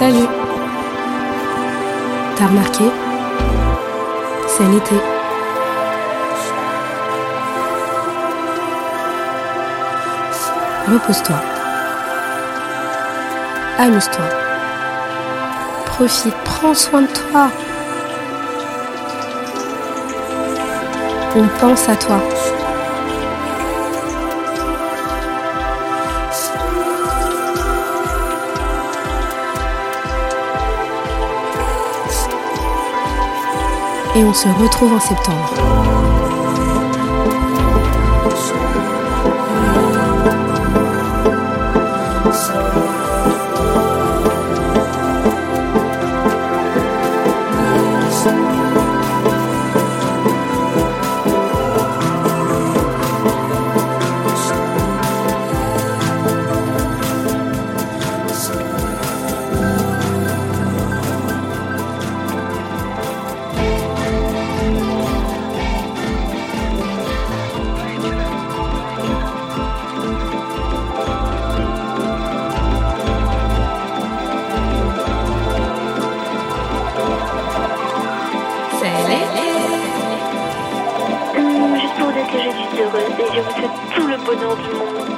Salut T'as remarqué? C'est l'été. Repose-toi. Amuse-toi. Profite, prends soin de toi. On pense à toi. Et on se retrouve en septembre. Heureuse et je vous souhaite tout le bonheur du monde.